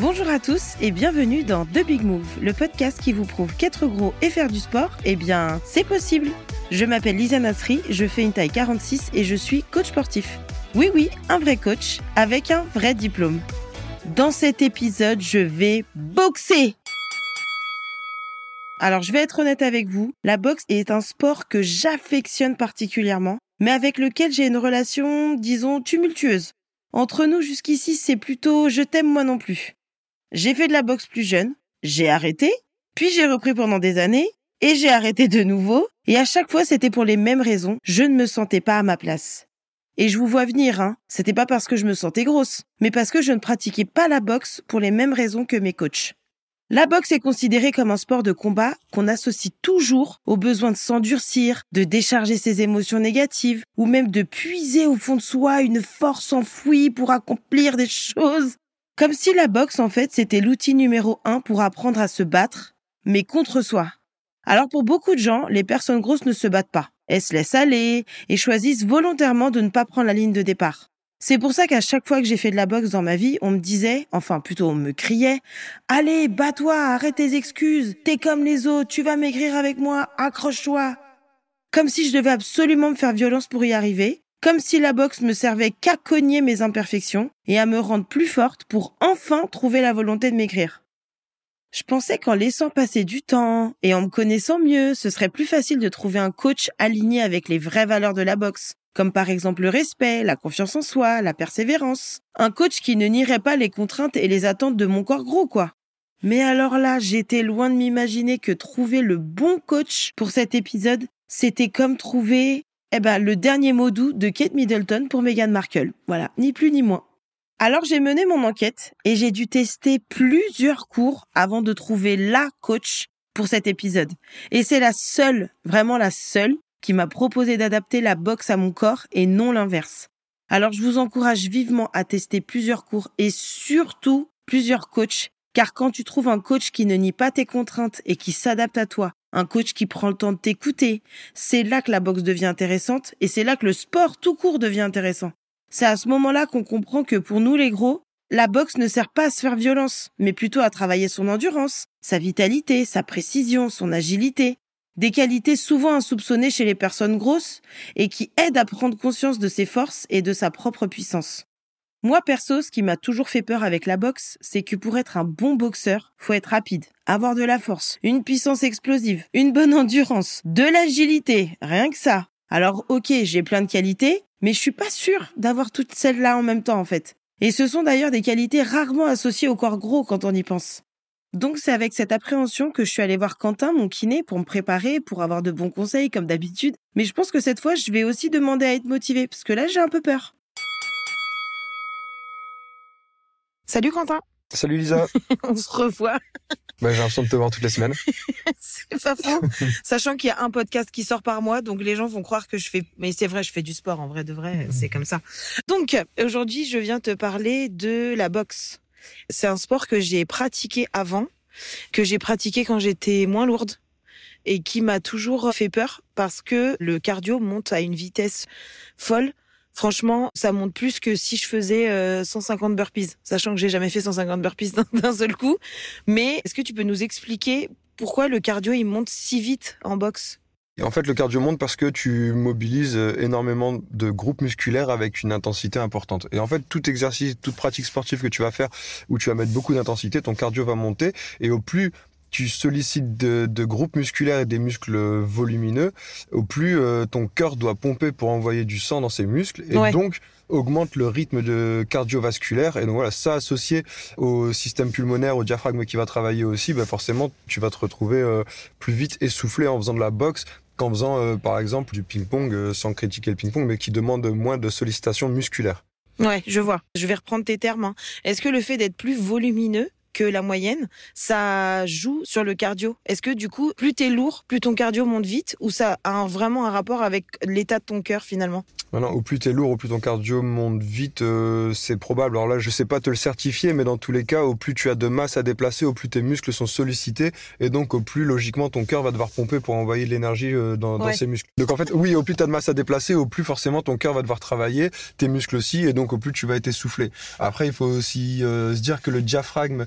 Bonjour à tous et bienvenue dans The Big Move, le podcast qui vous prouve qu'être gros et faire du sport, eh bien, c'est possible. Je m'appelle Lisa Nasri, je fais une taille 46 et je suis coach sportif. Oui, oui, un vrai coach avec un vrai diplôme. Dans cet épisode, je vais boxer. Alors, je vais être honnête avec vous, la boxe est un sport que j'affectionne particulièrement, mais avec lequel j'ai une relation, disons, tumultueuse. Entre nous jusqu'ici, c'est plutôt je t'aime moi non plus. J'ai fait de la boxe plus jeune, j'ai arrêté, puis j'ai repris pendant des années, et j'ai arrêté de nouveau, et à chaque fois c'était pour les mêmes raisons, je ne me sentais pas à ma place. Et je vous vois venir, hein, c'était pas parce que je me sentais grosse, mais parce que je ne pratiquais pas la boxe pour les mêmes raisons que mes coachs. La boxe est considérée comme un sport de combat qu'on associe toujours au besoin de s'endurcir, de décharger ses émotions négatives, ou même de puiser au fond de soi une force enfouie pour accomplir des choses. Comme si la boxe, en fait, c'était l'outil numéro un pour apprendre à se battre, mais contre soi. Alors pour beaucoup de gens, les personnes grosses ne se battent pas. Elles se laissent aller et choisissent volontairement de ne pas prendre la ligne de départ. C'est pour ça qu'à chaque fois que j'ai fait de la boxe dans ma vie, on me disait, enfin plutôt on me criait, allez, bats-toi, arrête tes excuses, t'es comme les autres, tu vas maigrir avec moi, accroche-toi. Comme si je devais absolument me faire violence pour y arriver, comme si la boxe me servait qu'à cogner mes imperfections et à me rendre plus forte pour enfin trouver la volonté de maigrir. Je pensais qu'en laissant passer du temps et en me connaissant mieux, ce serait plus facile de trouver un coach aligné avec les vraies valeurs de la boxe, comme par exemple le respect, la confiance en soi, la persévérance. Un coach qui ne nierait pas les contraintes et les attentes de mon corps gros, quoi. Mais alors là, j'étais loin de m'imaginer que trouver le bon coach pour cet épisode, c'était comme trouver eh ben, le dernier mot doux de Kate Middleton pour Meghan Markle. Voilà, ni plus ni moins. Alors j'ai mené mon enquête et j'ai dû tester plusieurs cours avant de trouver la coach pour cet épisode. Et c'est la seule, vraiment la seule, qui m'a proposé d'adapter la boxe à mon corps et non l'inverse. Alors je vous encourage vivement à tester plusieurs cours et surtout plusieurs coachs, car quand tu trouves un coach qui ne nie pas tes contraintes et qui s'adapte à toi, un coach qui prend le temps de t'écouter. C'est là que la boxe devient intéressante et c'est là que le sport tout court devient intéressant. C'est à ce moment-là qu'on comprend que pour nous les gros, la boxe ne sert pas à se faire violence, mais plutôt à travailler son endurance, sa vitalité, sa précision, son agilité. Des qualités souvent insoupçonnées chez les personnes grosses et qui aident à prendre conscience de ses forces et de sa propre puissance. Moi perso, ce qui m'a toujours fait peur avec la boxe, c'est que pour être un bon boxeur, faut être rapide, avoir de la force, une puissance explosive, une bonne endurance, de l'agilité, rien que ça. Alors ok, j'ai plein de qualités, mais je suis pas sûre d'avoir toutes celles-là en même temps en fait. Et ce sont d'ailleurs des qualités rarement associées au corps gros quand on y pense. Donc c'est avec cette appréhension que je suis allée voir Quentin, mon kiné, pour me préparer, pour avoir de bons conseils comme d'habitude. Mais je pense que cette fois, je vais aussi demander à être motivée, parce que là, j'ai un peu peur. Salut Quentin. Salut Lisa. On se revoit. Bah, j'ai l'impression de te voir toutes les semaines. c'est pas faux. Sachant qu'il y a un podcast qui sort par mois, donc les gens vont croire que je fais. Mais c'est vrai, je fais du sport en vrai de vrai, c'est comme ça. Donc aujourd'hui, je viens te parler de la boxe. C'est un sport que j'ai pratiqué avant, que j'ai pratiqué quand j'étais moins lourde et qui m'a toujours fait peur parce que le cardio monte à une vitesse folle. Franchement, ça monte plus que si je faisais 150 euh, burpees, sachant que j'ai jamais fait 150 burpees d'un seul coup. Mais est-ce que tu peux nous expliquer pourquoi le cardio il monte si vite en boxe? En fait, le cardio monte parce que tu mobilises euh, énormément de groupes musculaires avec une intensité importante. Et en fait, tout exercice, toute pratique sportive que tu vas faire où tu vas mettre beaucoup d'intensité, ton cardio va monter. Et au plus tu sollicites de, de, groupes musculaires et des muscles volumineux, au plus euh, ton cœur doit pomper pour envoyer du sang dans ces muscles et donc augmente le rythme de cardiovasculaire et donc voilà ça associé au système pulmonaire au diaphragme qui va travailler aussi bah forcément tu vas te retrouver euh, plus vite essoufflé en faisant de la boxe qu'en faisant euh, par exemple du ping-pong sans critiquer le ping-pong mais qui demande moins de sollicitation musculaire. Ouais, je vois. Je vais reprendre tes termes. Hein. Est-ce que le fait d'être plus volumineux que la moyenne, ça joue sur le cardio. Est-ce que du coup, plus t'es lourd, plus ton cardio monte vite, ou ça a vraiment un rapport avec l'état de ton cœur finalement? Maintenant, au plus t'es lourd, au plus ton cardio monte vite, euh, c'est probable. Alors là, je sais pas te le certifier, mais dans tous les cas, au plus tu as de masse à déplacer, au plus tes muscles sont sollicités, et donc au plus logiquement ton cœur va devoir pomper pour envoyer de l'énergie euh, dans, dans ses muscles. Donc en fait, oui, au plus tu as de masse à déplacer, au plus forcément ton cœur va devoir travailler, tes muscles aussi, et donc au plus tu vas être essoufflé. Après, il faut aussi euh, se dire que le diaphragme,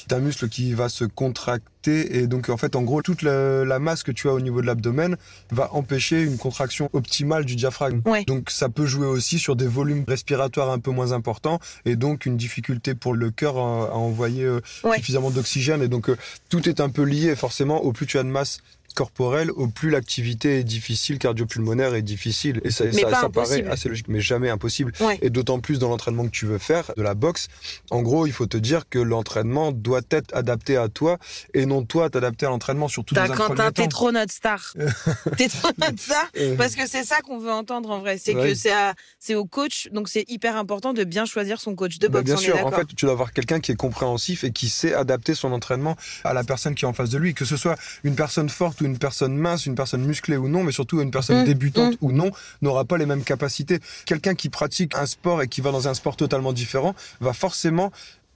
c'est un muscle qui va se contracter et donc en fait en gros toute la, masse que tu as au niveau de l'abdomen va empêcher une contraction optimale du diaphragme. Donc ça peut jouer aussi sur des volumes respiratoires un peu moins importants et donc une difficulté pour le cœur à, envoyer euh, suffisamment d'oxygène et donc euh, tout est un peu lié forcément au plus tu as de masse corporelle, au plus l'activité est difficile, cardiopulmonaire est difficile. Et ça, ça, paraît assez logique, mais jamais impossible. Et d'autant plus dans l'entraînement que tu veux faire, de la boxe. En gros, il faut te dire que l'entraînement doit être adapté à toi et non toi t'adapter à l'entraînement, surtout dans un Quentin, t'es trop notre star. t'es trop notre star. Parce que c'est ça qu'on veut entendre en vrai. C'est que c'est c'est au coach, donc c'est hyper important de bien choisir son coach de bah, boxe. bien sûr, en fait, tu dois avoir quelqu'un qui est compréhensif et qui sait adapter son entraînement à la personne qui est en face de lui, que ce soit une personne forte une personne mince, une personne musclée ou non, mais surtout une personne mmh. débutante mmh. ou non, n'aura pas les mêmes capacités. Quelqu'un qui pratique un sport et qui va dans un sport totalement différent va forcément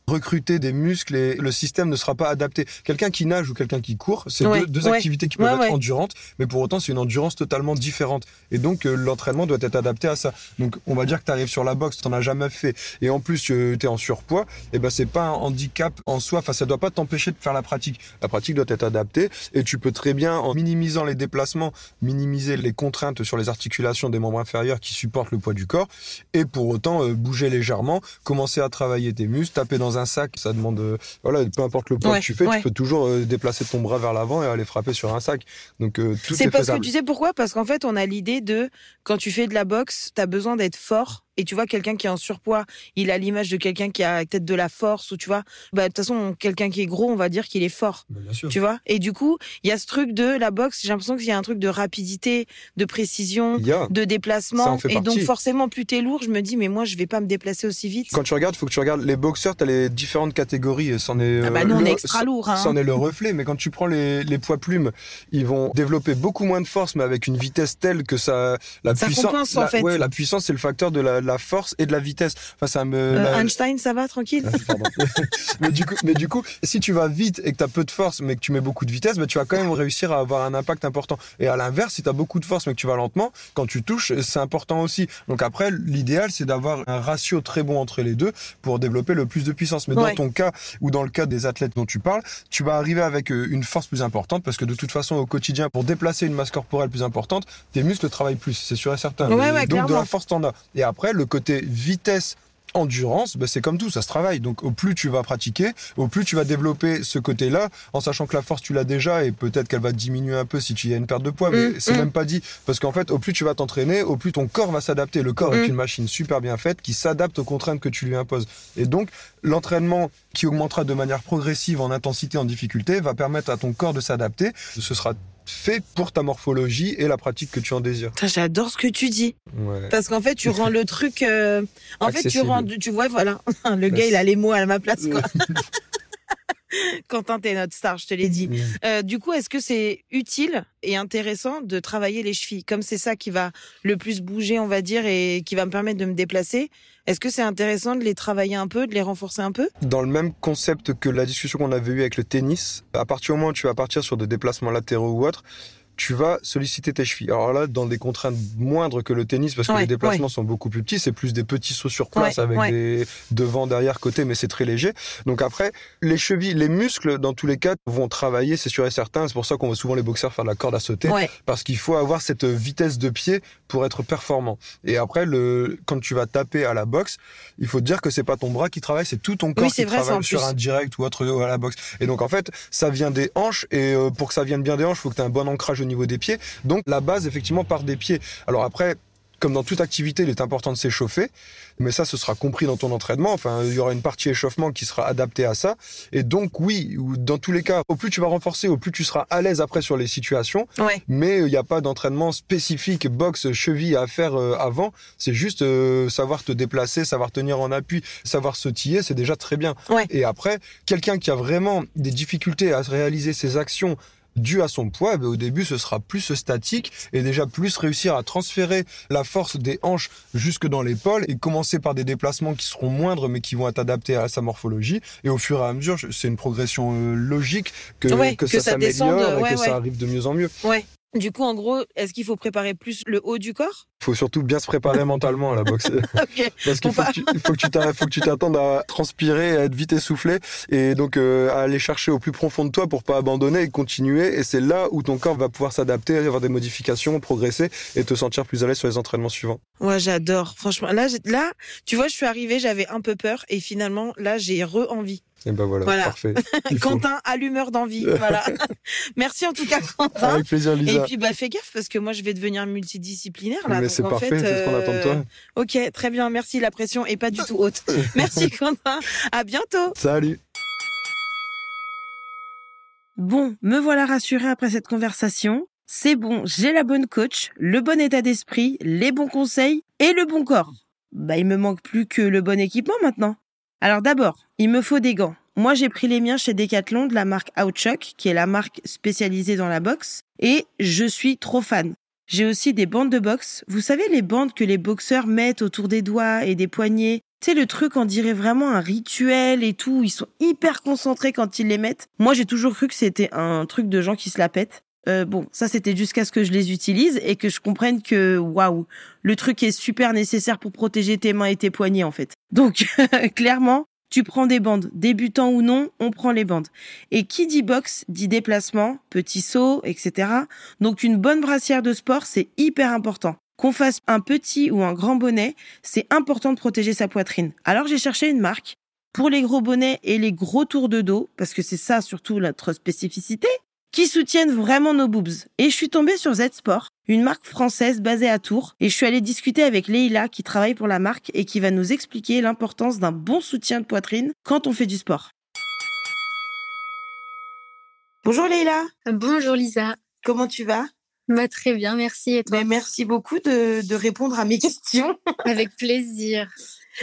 recruter des muscles et le système ne sera pas adapté. Quelqu'un qui nage ou quelqu'un qui court, c'est deux, activités qui peuvent être endurantes, mais pour autant c'est une endurance totalement différente. Et donc euh, l'entraînement doit être adapté à ça. Donc on va dire que tu arrives sur la boxe, tu n'en as jamais fait, et en plus tu es en surpoids, et eh ben c'est pas un handicap en soi. Enfin ça doit pas t'empêcher de faire la pratique. La pratique doit être adaptée et tu peux très bien en minimisant les déplacements, minimiser les contraintes sur les articulations des membres inférieurs qui supportent le poids du corps, et pour autant euh, bouger légèrement, commencer à travailler tes muscles, taper dans un sac, ça demande, euh, voilà, peu importe le poids que tu fais, tu peux toujours euh, déplacer ton bras vers l'avant et aller frapper sur un sac. Donc euh, tout C'est parce que tu sais pourquoi? Parce qu'en fait, on a l'idée de quand tu fais de la boxe, tu as besoin d'être fort et tu vois quelqu'un qui est en surpoids, il a l'image de quelqu'un qui a peut-être de la force ou tu vois, bah de toute façon quelqu'un qui est gros, on va dire qu'il est fort. Bah, tu vois Et du coup, il y a ce truc de la boxe, j'ai l'impression qu'il y a un truc de rapidité, de précision, de déplacement et donc forcément plus t'es lourd, je me dis mais moi je vais pas me déplacer aussi vite. Quand tu regardes, faut que tu regardes les boxeurs, tu as les différentes catégories, c'en est ah bah nous, on est extra lourd hein. C'en est le reflet, mais quand tu prends les, les poids plumes, ils vont développer beaucoup moins de force mais avec une vitesse telle que ça la ça puissance en fait. ouais, la puissance c'est le facteur de la, la force et de la vitesse. Enfin, ça me. Euh, Einstein, ça va, tranquille? mais du coup, mais du coup, si tu vas vite et que tu as peu de force, mais que tu mets beaucoup de vitesse, bah, tu vas quand même réussir à avoir un impact important. Et à l'inverse, si tu as beaucoup de force mais que tu vas lentement, quand tu touches, c'est important aussi. Donc après, l'idéal, c'est d'avoir un ratio très bon entre les deux pour développer le plus de puissance. Mais dans ton cas ou dans le cas des athlètes dont tu parles, tu vas arriver avec euh, une force plus importante parce que de toute façon, au quotidien, pour déplacer une masse corporelle plus importante, tes muscles travaillent plus, c'est sûr et certain. donc de la force, t'en as. Et après, le côté vitesse endurance, ben c'est comme tout, ça se travaille. Donc au plus tu vas pratiquer, au plus tu vas développer ce côté-là, en sachant que la force tu l'as déjà et peut-être qu'elle va diminuer un peu si tu y as une perte de poids, mais mm, c'est mm. même pas dit. Parce qu'en fait, au plus tu vas t'entraîner, au plus ton corps va s'adapter. Le corps est mm. une machine super bien faite qui s'adapte aux contraintes que tu lui imposes. Et donc l'entraînement qui augmentera de manière progressive en intensité, en difficulté, va permettre à ton corps de s'adapter. Ce sera fait pour ta morphologie et la pratique que tu en désires. J'adore ce que tu dis. Parce qu'en fait, tu rends le truc. Euh, en fait, tu rends. Tu vois, voilà. Le gars, il a les mots à ma place, quoi. Quentin, t'es notre star, je te l'ai dit. Euh, du coup, est-ce que c'est utile et intéressant de travailler les chevilles? Comme c'est ça qui va le plus bouger, on va dire, et qui va me permettre de me déplacer, est-ce que c'est intéressant de les travailler un peu, de les renforcer un peu? Dans le même concept que la discussion qu'on avait eue avec le tennis, à partir du moment où tu vas partir sur des déplacements latéraux ou autres, tu vas solliciter tes chevilles. Alors là, dans des contraintes moindres que le tennis, parce que les déplacements sont beaucoup plus petits, c'est plus des petits sauts sur place avec des devant, derrière, côté, mais c'est très léger. Donc après, les chevilles, les muscles, dans tous les cas, vont travailler, c'est sûr et certain. C'est pour ça qu'on voit souvent les boxeurs faire de la corde à sauter, parce qu'il faut avoir cette vitesse de pied pour être performant. Et après, le, quand tu vas taper à la boxe, il faut te dire que c'est pas ton bras qui travaille, c'est tout ton corps qui travaille sur un direct ou autre à la boxe. Et donc en fait, ça vient des hanches, et euh, pour que ça vienne bien des hanches, il faut que tu aies un bon ancrage au niveau des pieds. Donc la base, effectivement, part des pieds. Alors après, comme dans toute activité, il est important de s'échauffer, mais ça, ce sera compris dans ton entraînement. Enfin, il y aura une partie échauffement qui sera adaptée à ça. Et donc, oui, dans tous les cas, au plus tu vas renforcer, au plus tu seras à l'aise après sur les situations. Ouais. Mais il n'y a pas d'entraînement spécifique boxe cheville à faire euh, avant. C'est juste euh, savoir te déplacer, savoir tenir en appui, savoir sautiller, c'est déjà très bien. Ouais. Et après, quelqu'un qui a vraiment des difficultés à réaliser ses actions dû à son poids, eh ben, au début, ce sera plus statique et déjà plus réussir à transférer la force des hanches jusque dans l'épaule et commencer par des déplacements qui seront moindres mais qui vont être adaptés à sa morphologie. Et au fur et à mesure, c'est une progression euh, logique que, Ouais, que, que ça s'améliore et ouais, que ouais. ça arrive de mieux en mieux. Du coup, en gros, est-ce qu'il faut préparer plus le haut du corps? Il faut surtout bien se préparer mentalement à la boxe. Ok. Parce qu'il Faut faut, que tu- t'attendes à transpirer, à être vite essoufflé et donc euh, à aller chercher au plus profond de toi pour pas abandonner et continuer. Et c'est là où ton corps va pouvoir s'adapter, avoir des modifications, progresser et te sentir plus à l'aise sur les entraînements suivants. Ouais, j'adore. Franchement, là, là, tu vois, je suis arrivée, j'avais un peu peur et finalement, là, j'ai re-envie. Et ben voilà, Voilà. parfait. Quentin, allumeur d'envie. Voilà. Merci en tout cas, Quentin. Avec plaisir, Et Lisa. puis, bah, fais gaffe parce que moi, je vais devenir multidisciplinaire là. Mais c'est en parfait, fait, c'est ce qu'on attend de toi. euh, Ok, très bien. Merci. La pression est pas du tout haute. Merci, Quentin. À bientôt. Salut. Bon, me voilà rassurée après cette conversation. C'est bon, j'ai la bonne coach, le bon état d'esprit, les bons conseils et le bon corps. Bah, il me manque plus que le bon équipement maintenant. Alors d'abord, il me faut des gants. Moi, j'ai pris les miens chez Decathlon de la marque Outshock, qui est la marque spécialisée dans la boxe, et je suis trop fan. J'ai aussi des bandes de boxe. Vous savez les bandes que les boxeurs mettent autour des doigts et des poignets? Tu sais, le truc, on dirait vraiment un rituel et tout. Ils sont hyper concentrés quand ils les mettent. Moi, j'ai toujours cru que c'était un truc de gens qui se la pètent. Euh, bon, ça, c'était jusqu'à ce que je les utilise et que je comprenne que, waouh, le truc est super nécessaire pour protéger tes mains et tes poignets, en fait. Donc, clairement, tu prends des bandes. Débutant ou non, on prend les bandes. Et qui dit boxe, dit déplacement, petit saut, etc. Donc, une bonne brassière de sport, c'est hyper important. Qu'on fasse un petit ou un grand bonnet, c'est important de protéger sa poitrine. Alors j'ai cherché une marque pour les gros bonnets et les gros tours de dos, parce que c'est ça surtout notre spécificité, qui soutiennent vraiment nos boobs. Et je suis tombée sur Z-Sport, une marque française basée à Tours, et je suis allée discuter avec Leïla qui travaille pour la marque et qui va nous expliquer l'importance d'un bon soutien de poitrine quand on fait du sport. Bonjour Leïla, Bonjour Lisa. comment tu vas? Bah, très bien, merci. Et toi? Ben, Merci beaucoup de, de répondre à mes questions. Avec plaisir.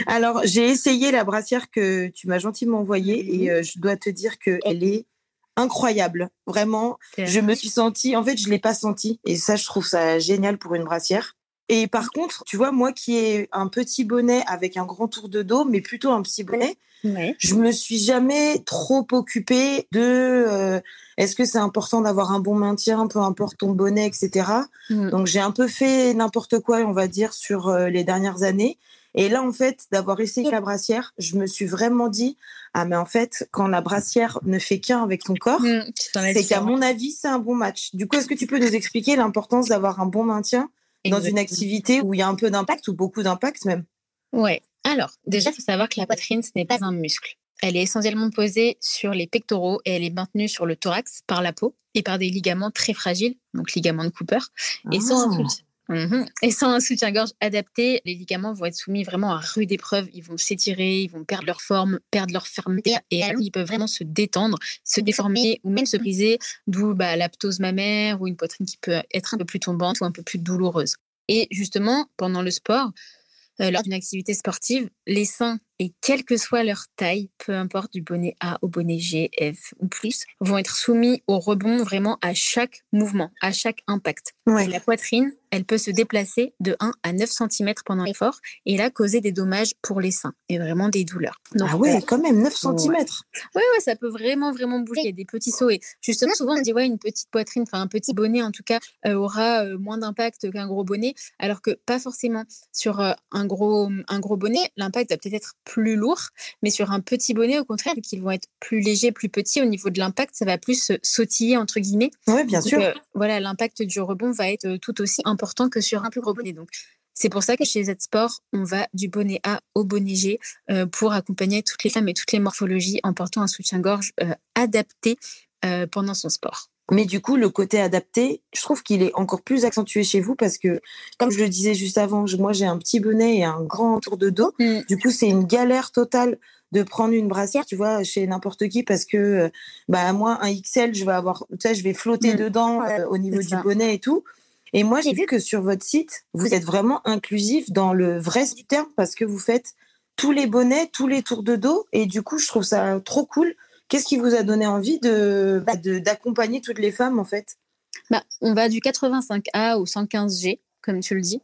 Alors, j'ai essayé la brassière que tu m'as gentiment envoyée et euh, je dois te dire qu'elle est incroyable. Vraiment, je me suis sentie, en fait, je l'ai pas sentie et ça, je trouve ça génial pour une brassière. Et par contre, tu vois, moi qui ai un petit bonnet avec un grand tour de dos, mais plutôt un petit bonnet, Ouais. je me suis jamais trop occupée de euh, est-ce que c'est important d'avoir un bon maintien, peu importe ton bonnet, etc. Mm. Donc j'ai un peu fait n'importe quoi, on va dire, sur euh, les dernières années. Et là, en fait, d'avoir essayé la brassière, je me suis vraiment dit, ah mais en fait, quand la brassière ne fait qu'un avec ton corps, Mm, as c'est qu'à mon avis, c'est un bon match. Du coup, est-ce que tu peux nous expliquer l'importance d'avoir un bon maintien dans une activité où il y a un peu d'impact ou beaucoup d'impact même? Ouais. Alors, déjà, il faut savoir que la poitrine, ce n'est pas un muscle. Elle est essentiellement posée sur les pectoraux et elle est maintenue sur le thorax par la peau et par des ligaments très fragiles, donc ligaments de Cooper. Et sans, un Mhm. et sans un soutien-gorge adapté, les ligaments vont être soumis vraiment à rude épreuve. Ils vont s'étirer, ils vont perdre leur forme, perdre leur fermeté et ils peuvent vraiment se détendre, se déformer ou même se briser, d'où bah, la ptose mammaire ou une poitrine qui peut être un peu plus tombante ou un peu plus douloureuse. Et justement, pendant le sport, euh, lors d'une activité sportive, les seins, et quelle que soit leur taille, peu importe du bonnet A au bonnet G, F ou plus, vont être soumis au rebond vraiment à chaque mouvement, à chaque impact. La poitrine, elle peut se déplacer de 1 à 9 cm pendant l'effort et là causer des dommages pour les seins et vraiment des douleurs. Donc, Ah ouais, euh, quand même, 9 Ouais. cm. Ouais, ouais, ça peut vraiment, vraiment bouger. Il y a des petits sauts. Et justement, souvent, on dit, ouais, une petite poitrine, enfin, un petit bonnet, en tout cas, euh, aura euh, moins d'impact qu'un gros bonnet. Alors que pas forcément. Sur un, gros, un gros bonnet, l'impact va peut-être être plus lourd. Mais sur un petit bonnet, au contraire, vu qu'ils vont être plus légers, plus petits, au niveau de l'impact, ça va plus euh, sautiller, entre guillemets. Ouais, bien Donc, sûr. euh, voilà, l'impact du rebond va être euh, tout aussi important que sur un plus gros bonnet. Donc, c'est pour ça que chez Z-Sport, on va du bonnet A au bonnet G euh, pour accompagner toutes les femmes et toutes les morphologies en portant un soutien-gorge euh, adapté pendant son sport. Mais du coup, le côté adapté, je trouve qu'il est encore plus accentué chez vous parce que, comme je le disais juste avant, moi j'ai un petit bonnet et un grand tour de dos. Mm. Du coup, c'est une galère totale de prendre une brassière, tu vois, chez n'importe qui parce que, bah moi, un XL, je vais avoir, tu sais, je vais flotter Mm. dedans euh, au niveau du ça. bonnet et tout. Et moi, j'ai vu que sur votre site, vous êtes vraiment inclusif dans le vrai du terme parce que vous faites tous les bonnets, tous les tours de dos. Et du coup, je trouve ça trop cool. Qu'est-ce qui vous a donné envie de bah, de- d'accompagner toutes les femmes en fait? Bah, on va du 85A au 115G, comme tu le dis.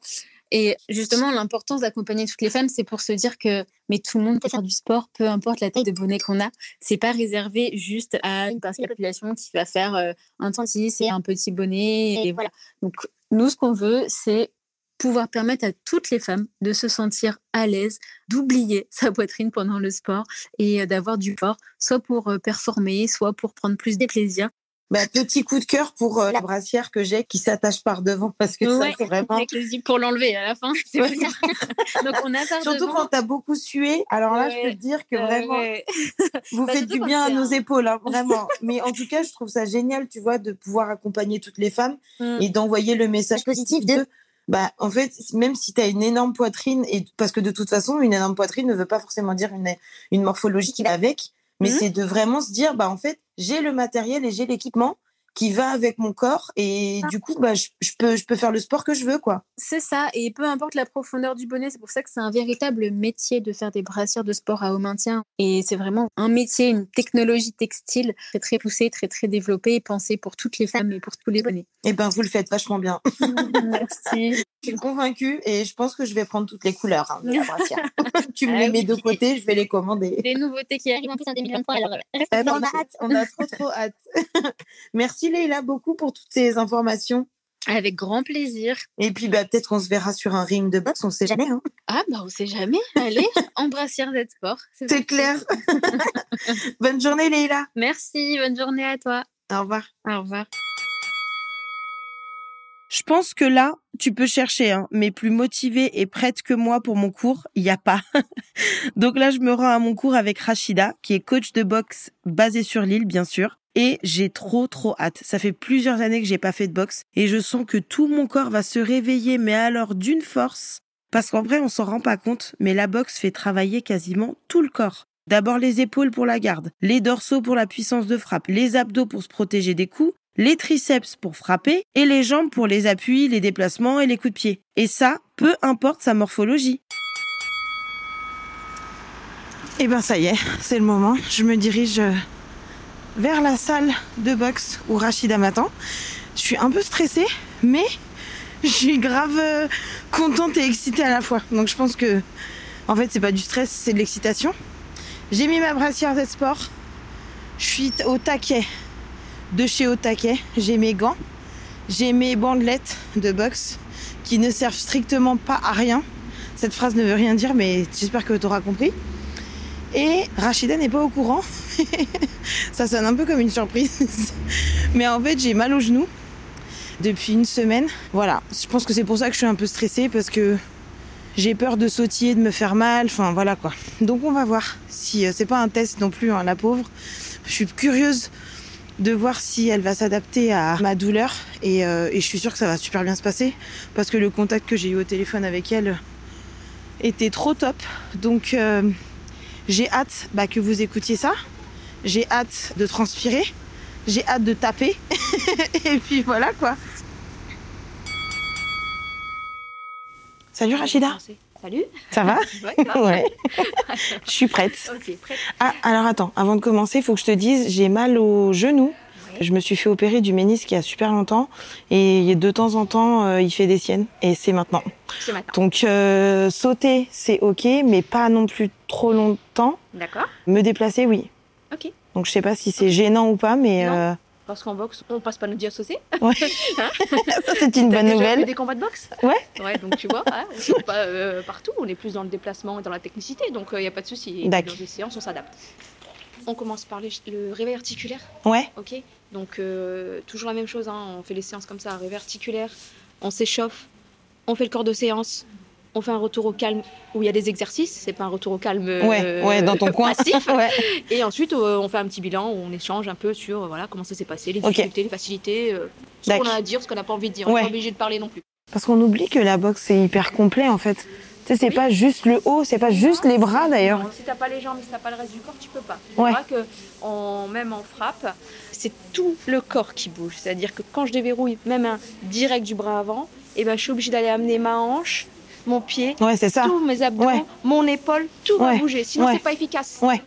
Et justement, l'importance d'accompagner toutes les femmes, c'est pour se dire que mais tout le monde peut faire du sport, peu importe la taille de bonnet qu'on a. C'est pas réservé juste à une partie de la population qui va faire euh, un 36 et un petit bonnet. Et voilà. Donc, nous, ce qu'on veut, c'est pouvoir permettre à toutes les femmes de se sentir à l'aise, d'oublier sa poitrine pendant le sport et euh, d'avoir du sport, soit pour euh, performer, soit pour prendre plus de plaisir. bah, Petit coup de cœur pour euh, la brassière que j'ai qui s'attache par devant parce que ça c'est vraiment. Avec pour l'enlever à la fin. Ouais. Donc on a par Surtout devant. quand t'as beaucoup sué, alors là je peux te dire que euh, vraiment vous Bah, faites du bien à nos épaules, hein, vraiment. Mais en tout cas, je trouve ça génial, tu vois, de pouvoir accompagner toutes les femmes Mm. et d'envoyer le message positif de bah en fait même si tu as une énorme poitrine et parce que de toute façon une énorme poitrine ne veut pas forcément dire une, une morphologie qui va avec mais Mhm. c'est de vraiment se dire bah en fait j'ai le matériel et j'ai l'équipement qui va avec mon corps et du coup bah je, je peux je peux faire le sport que je veux quoi C'est ça, et peu importe la profondeur du bonnet, c'est pour ça que c'est un véritable métier de faire des brassières de sport à haut maintien. Et c'est vraiment un métier, une technologie textile très très poussée, très très développée et pensée pour toutes les femmes et pour tous les bonnets. et ben vous le faites vachement bien Merci. je suis convaincue et je pense que je vais prendre toutes les couleurs hein, de la brassière tu me Ah les mets oui. de côté je vais les commander Des nouveautés qui arrivent en plus en 2023, alors reste Eh ben, on a hâte, on a trop trop hâte. Merci Leïla beaucoup pour toutes ces informations. Avec grand plaisir. Et puis bah, peut-être qu'on se verra sur un ring de boxe, on sait jamais. Hein. Ah bah on sait jamais. Allez, embrassière Z Sport. C'est clair. Bonne journée Leïla. Merci, bonne journée à toi. Au revoir. Au revoir. Je pense que là, tu peux chercher, hein, mais plus motivée et prête que moi pour mon cours, il n'y a pas. Donc là, je me rends à mon cours avec Rachida, qui est coach de boxe basé sur l'île, bien sûr. Et j'ai trop trop hâte. Ça fait plusieurs années que j'ai pas fait de boxe et je sens que tout mon corps va se réveiller, mais alors d'une force. Parce qu'en vrai, on s'en rend pas compte, mais la boxe fait travailler quasiment tout le corps. D'abord les épaules pour la garde, les dorsaux pour la puissance de frappe, les abdos pour se protéger des coups, les triceps pour frapper et les jambes pour les appuis, les déplacements et les coups de pied. Et ça, peu importe sa morphologie. Et ben ça y est, c'est le moment. Je me dirige euh, vers la salle de boxe où Rachida m'attend. Je suis un peu stressée, mais je suis grave euh, contente et excitée à la fois. Donc je pense que, en fait, c'est pas du stress, c'est de l'excitation. J'ai mis ma brassière Z Sport. Je suis au taquet de chez Au Taquet. J'ai mes gants. J'ai mes bandelettes de boxe qui ne servent strictement pas à rien. Cette phrase ne veut rien dire, mais j'espère que tu auras compris. Et Rachida n'est pas au courant. Ça sonne un peu comme une surprise. Mais en fait, j'ai mal au genou depuis une semaine. Voilà, je pense que c'est pour ça que je suis un peu stressée parce que j'ai peur de sautiller, de me faire mal. Enfin, voilà quoi. Donc, on va voir si euh, c'est pas un test non plus, hein, la pauvre. Je suis curieuse de voir si elle va s'adapter à ma douleur et, euh, et je suis sûre que ça va super bien se passer parce que le contact que j'ai eu au téléphone avec elle était trop top. Donc euh, j'ai hâte bah, que vous écoutiez ça. J'ai hâte de transpirer. J'ai hâte de taper. et puis voilà quoi. Salut Rachida, Salut. ça va? Ouais, je suis prête. Ok, prête. Ah, alors attends, avant de commencer, il faut que je te dise, j'ai mal au genou. Je me suis fait opérer du ménisque il y a super longtemps et de temps en temps, euh, il fait des siennes et c'est maintenant. C'est matin. Donc euh, sauter, c'est ok, mais pas non plus trop longtemps. D'accord. Me déplacer, oui. Donc je sais pas si c'est gênant ou pas, mais Non. euh, Parce qu'en boxe, on passe pas à saucer. ouais. Hein ça c'est une bonne déjà nouvelle. fait des combats de boxe Ouais. Ouais, donc tu vois, hein, on pas euh, partout, on est plus dans le déplacement et dans la technicité, donc il n'y a pas de souci. Dans les séances, on s'adapte. On commence par les- le réveil articulaire, Ouais. ok Donc euh, toujours la même chose, hein, on fait les séances comme ça, réveil articulaire, on s'échauffe, on fait le corps de séance, on fait un retour au calme où il y a des exercices, c'est pas un retour au calme Ouais, euh, ouais, dans ton coin. passif. ouais. Et ensuite, euh, on fait un petit bilan où on échange un peu sur euh, voilà, comment ça s'est passé, les difficultés, les facilités, euh, ce qu'on a à dire, ce qu'on n'a pas envie de dire. On n'est pas obligé de parler non plus. Parce qu'on oublie que la boxe c'est hyper complet en fait. Tu sais, c'est Oui. pas juste le haut, c'est pas juste les bras d'ailleurs. Si t'as pas les jambes, si t'as pas le reste du corps, tu peux pas. Ouais. Que en, même en frappe, c'est tout le corps qui bouge. C'est-à-dire que quand je déverrouille même un direct du bras avant, et ben, je suis obligée d'aller amener ma hanche, mon pied, Ouais, c'est ça. tous mes abdos, Ouais. mon épaule, tout va bouger. Sinon, c'est pas efficace. Ouais.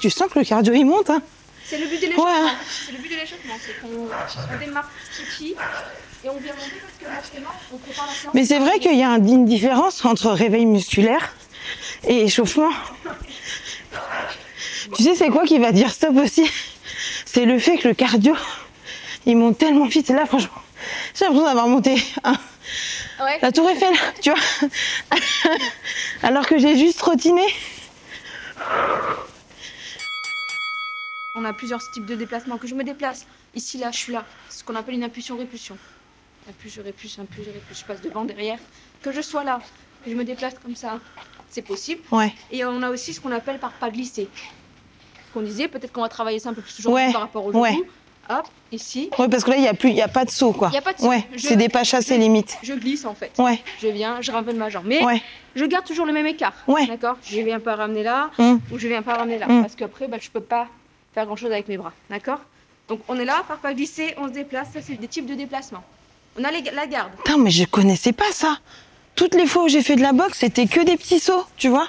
Tu sens que le cardio il monte, hein C'est le but de l'échauffement. Ouais. C'est le but de l'échauffement, c'est qu'on on démarre petit et on vient monter parce que forcément, on prépare la séance. Mais c'est vrai qu'il y a un- une différence entre réveil musculaire et échauffement. Tu sais, c'est quoi qui va dire stop aussi? C'est le fait que le cardio, il monte tellement vite. Et là, franchement, j'ai l'impression d'avoir monté un- Ouais. la tour Eiffel, tu vois. Alors que j'ai juste trottiné. On a plusieurs types de déplacements. Que je me déplace ici, là, je suis là. C'est ce qu'on appelle une impulsion-répulsion. Impulsion, répulsion, impulsion, répulsion. Je passe devant, derrière. Que je sois là, que je me déplace comme ça, c'est possible. Ouais. Et on a aussi ce qu'on appelle par pas glisser. Ce qu'on disait, peut-être qu'on va travailler ça un peu plus aujourd'hui Ouais, par rapport au ouais. Hop, ici. Ouais, parce que là, il n'y a, plus- il y a pas de saut, quoi. Il y a pas de saut. Ouais, c'est des pas chassés limite. Je glisse en fait. Ouais, Je viens, je ramène ma jambe. Mais ouais, je garde toujours le même écart. Ouais. D'accord? Je viens pas ramener là Hum. ou je viens pas ramener là. Hum. Parce qu'après, bah, je peux pas faire grand chose avec mes bras. D'accord? Donc on est là, par pas glisser, on se déplace. Ça, c'est des types de déplacements. On a les- la garde. Putain, mais je connaissais pas ça. Toutes les fois où j'ai fait de la boxe, c'était que des petits sauts, tu vois.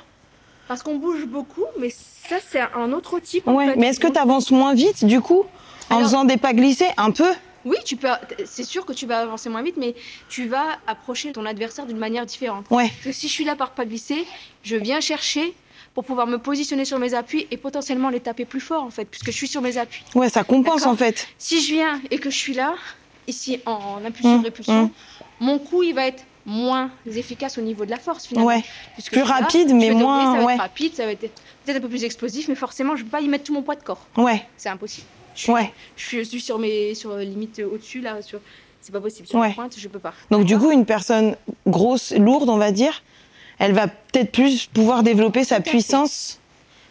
Parce qu'on bouge beaucoup, mais ça, c'est un autre type. en Ouais, fait. mais est-ce que tu avances moins vite du coup? En Alors- faisant des pas glissés un peu Oui, tu peux. C'est sûr que tu vas avancer moins vite, mais tu vas approcher ton adversaire d'une manière différente. Ouais, Parce que si je suis là par pas glisser, je viens chercher pour pouvoir me positionner sur mes appuis et potentiellement les taper plus fort en fait, puisque je suis sur mes appuis. ouais, ça compense en fait. Si je viens et que je suis là, ici en, impulsion-répulsion, Mmh, mon coup il va être moins efficace au niveau de la force finalement. Ouais, Puisque plus là, rapide, mais doubler, moins- Ça va ouais. être rapide, ça va être peut-être un peu plus explosif, mais forcément je ne peux pas y mettre tout mon poids de corps. ouais, C'est impossible. Je suis, ouais. je suis- sur mes sur euh, limite euh, au-dessus là, sur c'est pas possible. Sur Ouais. la pointe, je peux pas. Donc du coup, une personne grosse, lourde, on va dire, elle va peut-être plus pouvoir développer sa puissance.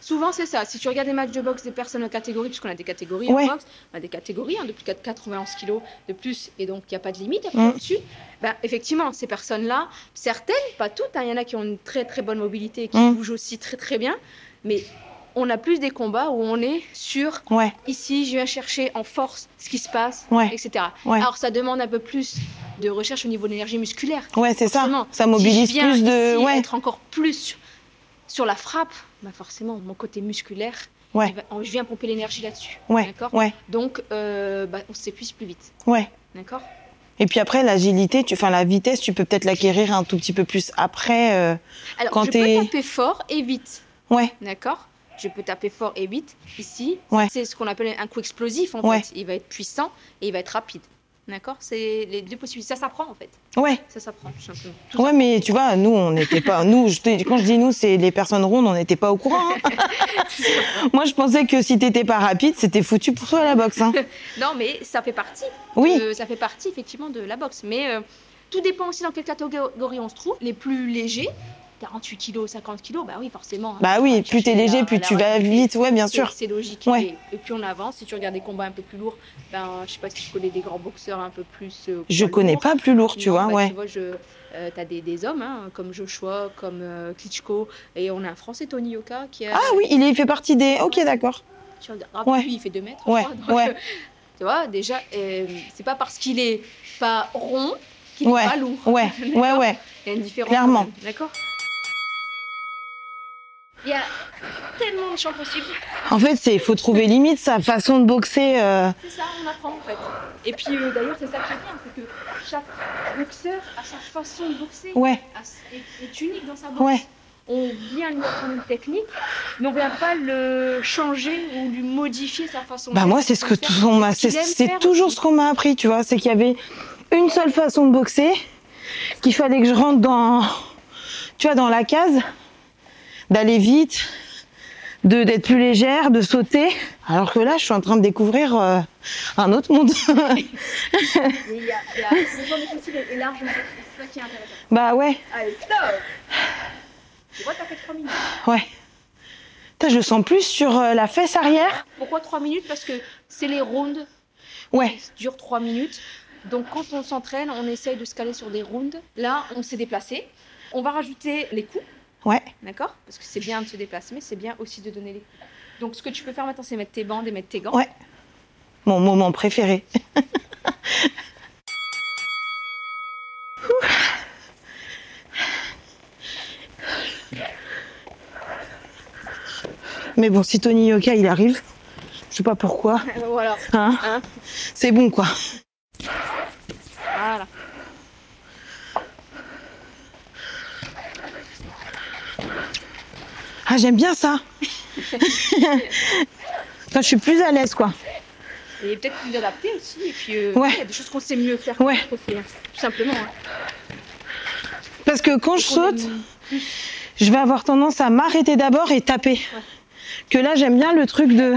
Souvent, c'est ça. Si tu regardes des matchs de boxe des personnes en catégorie, puisqu'on a des catégories Ouais. en boxe, on a des catégories hein, de plus de 91 kilos de plus, et donc il n'y a pas de limite après Mm. au-dessus. Ben, effectivement, ces personnes-là, certaines, pas toutes, hein, il y en a qui ont une très très bonne mobilité et qui Mm. bougent aussi très très bien, mais on a plus des combats où on est sur Ouais, ici, je viens chercher en force ce qui se passe, Ouais. etc. Ouais. Alors ça demande un peu plus de recherche au niveau de l'énergie musculaire. ouais, c'est ça. Ça Si mobilise je viens plus de. ici être encore plus sur, sur la frappe, bah forcément, mon côté musculaire, Ouais. va- je viens pomper l'énergie là-dessus. ouais, D'accord ouais, Donc, euh, bah, on s'épuise plus vite. ouais. D'accord Et puis après, l'agilité, tu, enfin la vitesse, tu peux peut-être l'acquérir un tout petit peu plus après. euh, Alors, Quand je peux taper fort et vite. Ouais, D'accord Je peux taper fort et vite. Ici, Ouais. c'est ce qu'on appelle un coup explosif, en Ouais. fait. Il va être puissant et il va être rapide. D'accord? C'est les deux possibilités. Ça s'apprend, en fait. ouais. Ça s'apprend, tout simplement. Tout Ouais, mais tu vois, nous, on n'était pas. Nous, je quand je dis nous, c'est les personnes rondes, on n'était pas au courant. hein. Moi, je pensais que si t'étais pas rapide, c'était foutu pour toi la boxe. Hein. Non, mais ça fait partie. Oui, ça fait partie effectivement de la boxe. Mais euh, tout dépend aussi dans quelle catégorie on se trouve. Les plus légers, 48 kilos, 50 kilos, bah oui, forcément. bah on oui, plus t'es léger, plus tu vas vite. Ouais, bien sûr. C'est logique. Ouais. Et, et puis on avance. Si tu regardes des combats un peu plus lourds, ben, je sais pas si tu connais des grands boxeurs un peu plus. euh, Je connais lourds. pas plus lourd, tu Non, vois. bah, Ouais. Tu vois, je, euh, t'as des, des hommes hein, comme Joshua, comme euh, Klitschko, et on a un Français, Tony Yoka, qui a. Ah oui, il est- fait partie des. Ok, d'accord. Tu regardes, Ouais. lui, il fait 2 mètres. Ouais, je crois, donc, ouais. euh, Tu vois, déjà, euh, c'est pas parce qu'il est pas rond qu'il est pas lourd. Ouais, ouais, ouais. Il y a une différence. Clairement. D'accord Il y a tellement de champs possibles. En fait, c'est faut trouver limite sa façon de boxer. euh, C'est ça, on apprend en fait. Et puis euh, d'ailleurs, c'est ça qui est bien, c'est que chaque boxeur a sa façon de boxer, Ouais, est, est unique dans sa boxe. ouais. On vient lui apprendre une technique, mais on vient pas le changer ou lui modifier sa façon de Bah faire, moi, c'est ce que de C'est toujours ce qu'on m'a appris, tu vois. C'est qu'il y avait une seule façon de boxer, qu'il fallait que je rentre dans, tu vois, dans la case, d'aller vite, de d'être plus légère, de sauter. Alors que là, je suis en train de découvrir euh, un autre monde. Mais il y a, il y est. C'est ça qui est intéressant. bah ouais, Allez, stop Tu vois, t'as fait 3 minutes. ouais. Putain, je le sens plus sur euh, la fesse arrière. Pourquoi 3 minutes? Parce que c'est les rounds Ouais, qui durent 3 minutes. Donc quand on s'entraîne, on essaye de se caler sur des rounds. Là, on s'est déplacé. On va rajouter les coups, ouais. d'accord? Parce que c'est bien de se déplacer, mais c'est bien aussi de donner les. Donc ce que tu peux faire maintenant, c'est mettre tes bandes et mettre tes gants. Ouais. Mon moment préféré. Mais bon, si Tony Yoka il arrive, je sais pas pourquoi, voilà. hein, Hein? C'est bon quoi. Voilà. Ah, j'aime bien ça. Enfin, je suis plus à l'aise quoi. Et peut-être plus adapté aussi. Et puis, euh, Ouais. il y a des choses qu'on sait mieux faire. Ouais. hein. Tout simplement. hein. Parce que quand je saute, je vais avoir tendance à m'arrêter d'abord et taper. Que là, j'aime bien le truc de.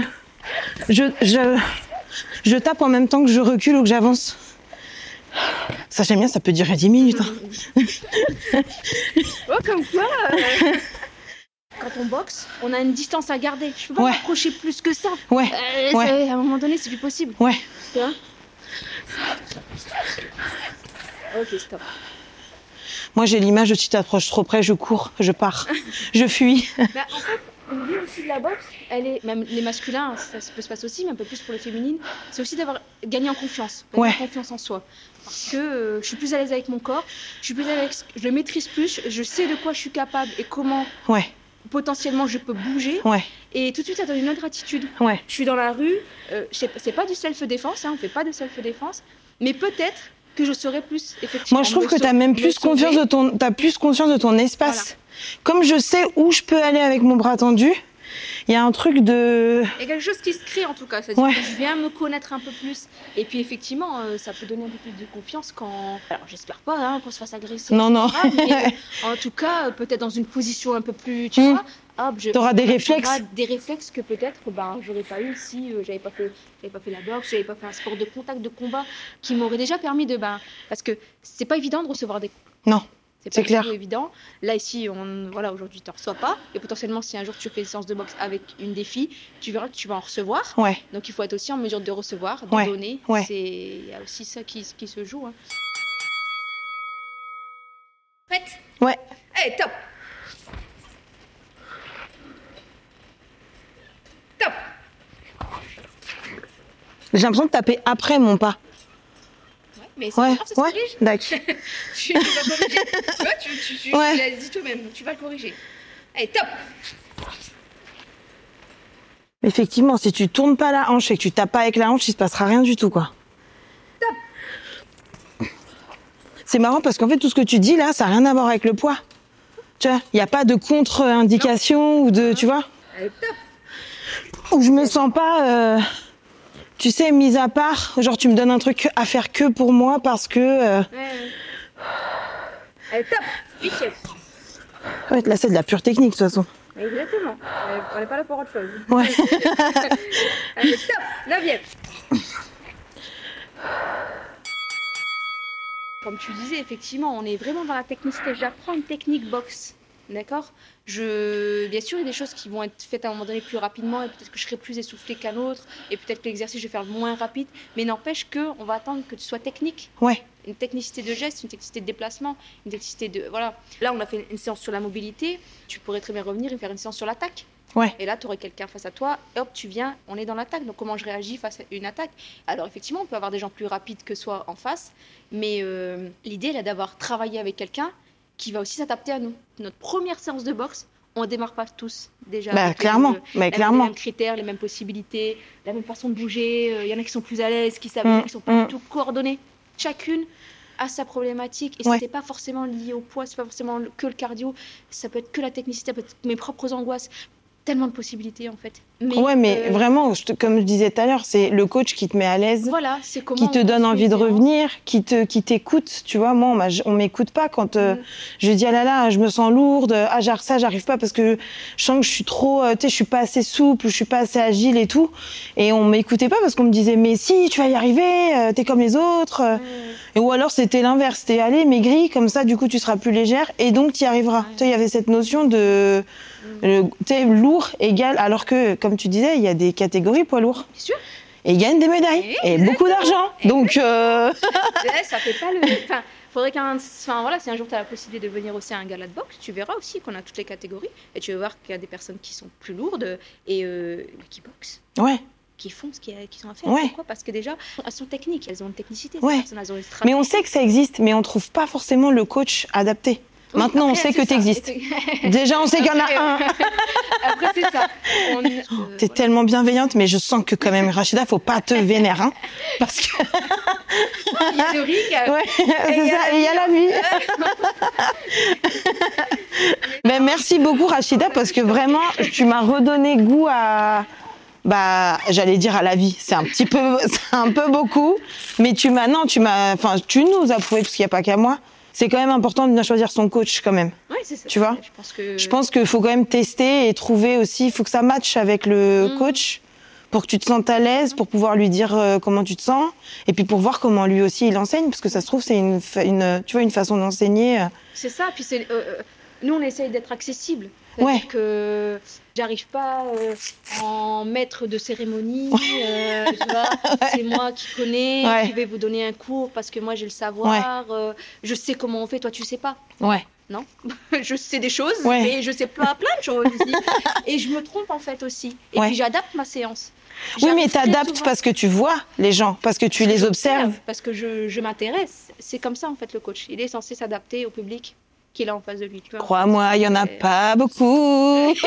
Je, je, je tape en même temps que je recule ou que j'avance. Ça, j'aime bien, ça peut durer 10 minutes. hein. Oh, comme quoi euh, Quand on boxe, on a une distance à garder. Je peux pas Ouais. m'approcher plus que ça. Ouais, Euh, Ouais. À un moment donné, c'est plus possible. ouais. Tu vois Ok, stop. Moi, j'ai l'image de tu t'approches trop près, je cours, je pars, je fuis. Bah, en fait, l'idée aussi de la boxe, elle est, même les masculins, ça peut se passer aussi, mais un peu plus pour les féminines, c'est aussi d'avoir gagné en confiance, gagner Ouais. en confiance en soi. Parce que euh, je suis plus à l'aise avec mon corps, je suis plus à l'aise, je le maîtrise plus, je sais de quoi je suis capable et comment Ouais, potentiellement je peux bouger. ouais, Et tout de suite, ça donne une autre attitude. ouais. Je suis dans la rue, euh, c'est pas du self-défense, hein, on fait pas de self-défense, mais peut-être que je serais plus effectivement. Moi, je trouve que tu as même me plus confiance de ton, as plus conscience de ton espace. Comme je sais où je peux aller avec mon bras tendu, il y a un truc de. Il y a quelque chose qui se crée en tout cas, c'est-à-dire Ouais. que je viens me connaître un peu plus. Et puis effectivement, euh, ça peut donner un peu plus de confiance quand. Alors j'espère pas hein, qu'on se fasse agresser. Non, non. mais, en tout cas, peut-être dans une position un peu plus. Tu Mm. vois, hop, je. T'auras des réflexes. Des réflexes que peut-être ben, j'aurais pas eu si euh, j'avais pas fait. J'avais pas fait la boxe, j'avais pas fait un sport de contact, de combat, qui m'aurait déjà permis de. Ben, parce que c'est pas évident de recevoir des coups. Non, C'est pas clair. du tout évident. Là, ici, on, voilà, aujourd'hui, tu ne reçois pas. Et potentiellement, si un jour tu fais une séance de boxe avec une des filles, tu verras que tu vas en recevoir. Ouais, Donc il faut être aussi en mesure de recevoir, de Ouais, donner. ouais. C'est il y a aussi ça qui, qui se joue. Hein. Prête? Ouais. Allez, top Top J'ai l'impression de taper après mon pas. Mais c'est Ouais, pas grave, ça ouais. corrige. D'accord. Tu, vas corriger. tu vois, tu, tu, tu, Ouais. tu l'as dit toi-même, tu vas le corriger. Allez, top Effectivement, si tu tournes pas la hanche et que tu tapes pas avec la hanche, il se passera rien du tout, quoi. C'est marrant parce qu'en fait, tout ce que tu dis là, ça n'a rien à voir avec le poids. Tu vois, il n'y a pas de contre-indication ou de, tu vois, Allez, top où je me sens pas, euh, tu sais, mise à part. Genre, tu me donnes un truc à faire que pour moi parce que, euh, Ouais, ouais. Allez, top ouais, là, c'est de la pure technique de toute façon. Exactement. On n'est pas là pour autre chose. Ouais. Allez, top Neuvième. Comme tu disais, effectivement, on est vraiment dans la technicité. J'apprends une technique boxe. D'accord? Je... Bien sûr, il y a des choses qui vont être faites à un moment donné plus rapidement et peut-être que je serai plus essoufflée qu'un autre et peut-être que l'exercice, je vais faire moins rapide. Mais n'empêche qu'on va attendre que tu sois technique. Ouais. Une technicité de geste, une technicité de déplacement, une technicité de... Voilà. Là, on a fait une séance sur la mobilité. Tu pourrais très bien revenir et faire une séance sur l'attaque. Ouais. Et là, tu aurais quelqu'un face à toi, et hop, tu viens, on est dans l'attaque. Donc, comment je réagis face à une attaque? Alors, effectivement, on peut avoir des gens plus rapides que soi en face, mais euh, l'idée, là, d'avoir travaillé avec quelqu'un qui va aussi s'adapter à nous. Notre première séance de boxe, on démarre pas tous déjà. Bah, avec les mais les clairement. mêmes critères, les mêmes possibilités, la même façon de bouger. Euh, Il y en a qui sont plus à l'aise, qui savent, Mm, qui sont pas mm. du tout coordonnés. Chacune a sa problématique et Ouais. c'était pas forcément lié au poids, c'est pas forcément que le cardio, ça peut être que la technicité, ça peut être mes propres angoisses. Tellement de possibilités en fait. ouais, mais euh, vraiment, je te- comme je disais tout à l'heure, c'est le coach qui te met à l'aise, Voilà, qui te on donne envie de revenir, qui te, qui t'écoute. Tu vois, moi, on, m'écoute pas quand euh, Mm. je dis ah là là, je me sens lourde, ah j'ar- ça j'arrive pas parce que je sens que je suis trop, euh, tu sais, je suis pas assez souple, je suis pas assez agile et tout. Et on m'écoutait pas parce qu'on me disait mais si, tu vas y arriver, t'es comme les autres. Et ou alors c'était l'inverse, c'était allez maigris comme ça, du coup tu seras plus légère et donc tu y arriveras. Ouais. Tu sais, il y avait cette notion de Mm. Le- lourd égal, alors que comme tu disais, il y a des catégories poids lourds. Bien sûr. Et ils gagnent des médailles et beaucoup d'argent. Donc euh, ça fait pas le. Enfin, faudrait qu'un. Enfin voilà, si un jour tu as la possibilité de venir aussi à un gala de boxe, tu verras aussi qu'on a toutes les catégories et tu vas voir qu'il y a des personnes qui sont plus lourdes et euh, qui boxent, ouais. qui font ce qu'ils ont à faire. Ouais. Pourquoi? Parce que déjà, elles sont techniques, elles ont une technicité. Ouais. elles ont une. Mais on sait que ça existe, mais on trouve pas forcément le coach adapté. Oui, Maintenant, on sait que c'est ça. t'existes. Déjà, on sait qu'il y en a un. Après, c'est ça. On- euh, T'es ouais. tellement bienveillante, mais je sens que quand même, Rachida, faut pas te vénérer, hein, parce que Il y a le ring. ouais, c'est il y a ça, la et il y a la vie. Ben, merci beaucoup, Rachida, parce que vraiment, tu m'as redonné goût à, bah, j'allais dire à la vie. C'est un petit peu, c'est un peu beaucoup, mais tu m'as, non, tu m'as, enfin, tu nous as prouvé, parce qu'il n'y a pas qu'à moi. C'est quand même important de bien choisir son coach, quand même. Ouais, c'est ça. Tu vois? Je pense que. Je pense qu'il faut quand même tester et trouver aussi, il faut que ça matche avec le Mhm. coach pour que tu te sentes à l'aise, pour pouvoir lui dire euh, comment tu te sens, et puis pour voir comment lui aussi il enseigne, parce que ça se trouve c'est une, une, tu vois, une façon d'enseigner. euh, C'est ça, puis c'est, euh, nous on essaye d'être accessible. Ouais. Que j'arrive pas euh, en maître de cérémonie, euh, c'est moi qui connais, Ouais. qui vais vous donner un cours parce que moi j'ai le savoir, euh, je sais comment on fait, toi tu sais pas. Ouais. Non, je sais des choses, mais je sais pas plein de choses. Et je me trompe en fait aussi. Et puis j'adapte ma séance. Oui, mais t'adaptes parce que tu vois les gens, parce que tu parce les observes. Parce que je, je m'intéresse. C'est comme ça en fait le coach. Il est censé s'adapter au public qu'il a en face de lui. Crois-moi, il y en a pas beaucoup.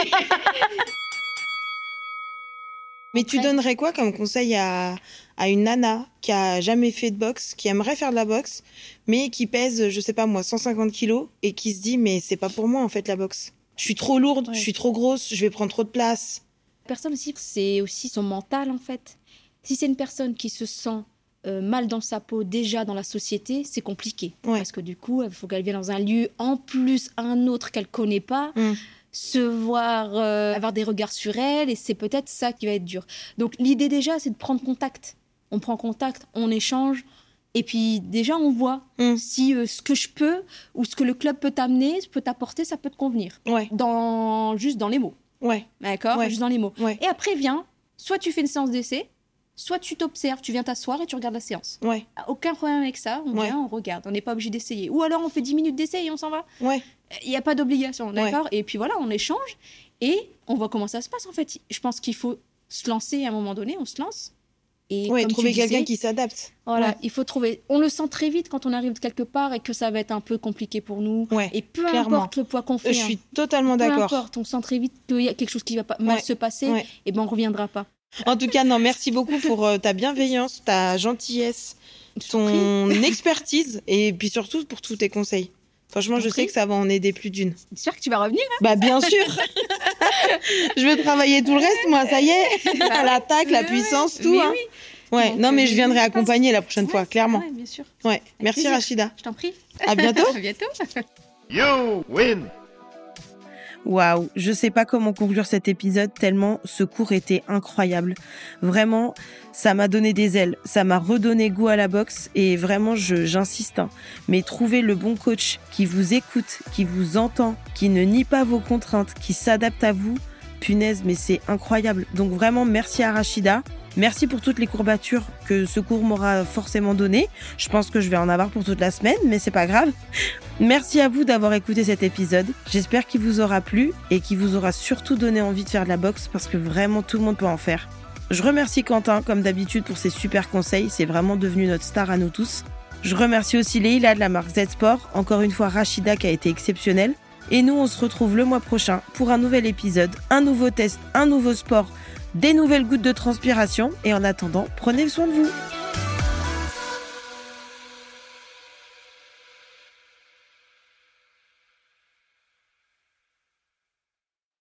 Mais tu donnerais quoi comme conseil à, à une nana qui a jamais fait de boxe, qui aimerait faire de la boxe, mais qui pèse, je sais pas moi, 150 kilos et qui se dit mais c'est pas pour moi en fait la boxe. Je suis trop lourde, Ouais. je suis trop grosse, je vais prendre trop de place. personne aussi, c'est aussi son mental en fait. Si c'est une personne qui se sent euh, mal dans sa peau déjà dans la société, c'est compliqué. Ouais. Parce que du coup, il faut qu'elle vienne dans un lieu, en plus un autre qu'elle connaît pas, Mm. se voir, euh, avoir des regards sur elle, et c'est peut-être ça qui va être dur. Donc l'idée déjà, c'est de prendre contact. On prend contact, on échange, et puis déjà on voit Mm. si euh, ce que je peux ou ce que le club peut t'amener, peut t'apporter, ça peut te convenir. Ouais, Dans, juste dans les mots. ouais, D'accord? Ouais. Juste dans les mots. ouais, Et après vient, soit tu fais une séance d'essai, soit tu t'observes, tu viens t'asseoir et tu regardes la séance. ouais, Aucun problème avec ça, on Ouais. vient, on regarde, on n'est pas obligé d'essayer. Ou alors on fait 10 minutes d'essai et on s'en va. ouais. Il n'y a pas d'obligation, d'accord? Et puis voilà, on échange et on voit comment ça se passe en fait. Je pense qu'il faut se lancer à un moment donné, on se lance. Et comme trouver quelqu'un qui s'adapte. Voilà, il faut trouver. On le sent très vite quand on arrive quelque part et que ça va être un peu compliqué pour nous. Et peu clairement. importe le poids qu'on fait, Je hein, suis totalement peu d'accord. importe, on sent très vite qu'il y a quelque chose qui va pas mal se passer, et ben on reviendra pas. En tout cas, non, merci beaucoup pour euh, ta bienveillance, ta gentillesse, ton expertise et puis surtout pour tous tes conseils. Franchement, Je sais que ça va en aider plus d'une. J'espère que tu vas revenir. Bah bien sûr. je veux travailler tout le reste, moi, ça y est. L'attaque, la puissance, tout. mais hein. oui. Ouais, Donc, non, mais je viendrai accompagner la prochaine fois, clairement. ouais, bien sûr. Ouais, merci plaisir. Rachida. Je t'en prie. À bientôt. À bientôt. You win! Waouh, je sais pas comment conclure cet épisode tellement ce cours était incroyable. Vraiment, ça m'a donné des ailes, ça m'a redonné goût à la boxe et vraiment, j'insiste. hein. Mais trouver le bon coach qui vous écoute, qui vous entend, qui ne nie pas vos contraintes, qui s'adapte à vous, punaise, mais c'est incroyable. Donc vraiment, merci à Rachida. Merci pour toutes les courbatures que ce cours m'aura forcément donné. Je pense que je vais en avoir pour toute la semaine, mais c'est pas grave. Merci à vous d'avoir écouté cet épisode. J'espère qu'il vous aura plu et qu'il vous aura surtout donné envie de faire de la boxe parce que vraiment tout le monde peut en faire. Je remercie Quentin, comme d'habitude, pour ses super conseils. C'est vraiment devenu notre star à nous tous. Je remercie aussi Leïla de la marque Z Sport. Encore une fois, Rachida qui a été exceptionnelle. Et nous, on se retrouve le mois prochain pour un nouvel épisode, un nouveau test, un nouveau sport, des nouvelles gouttes de transpiration. Et en attendant, prenez soin de vous.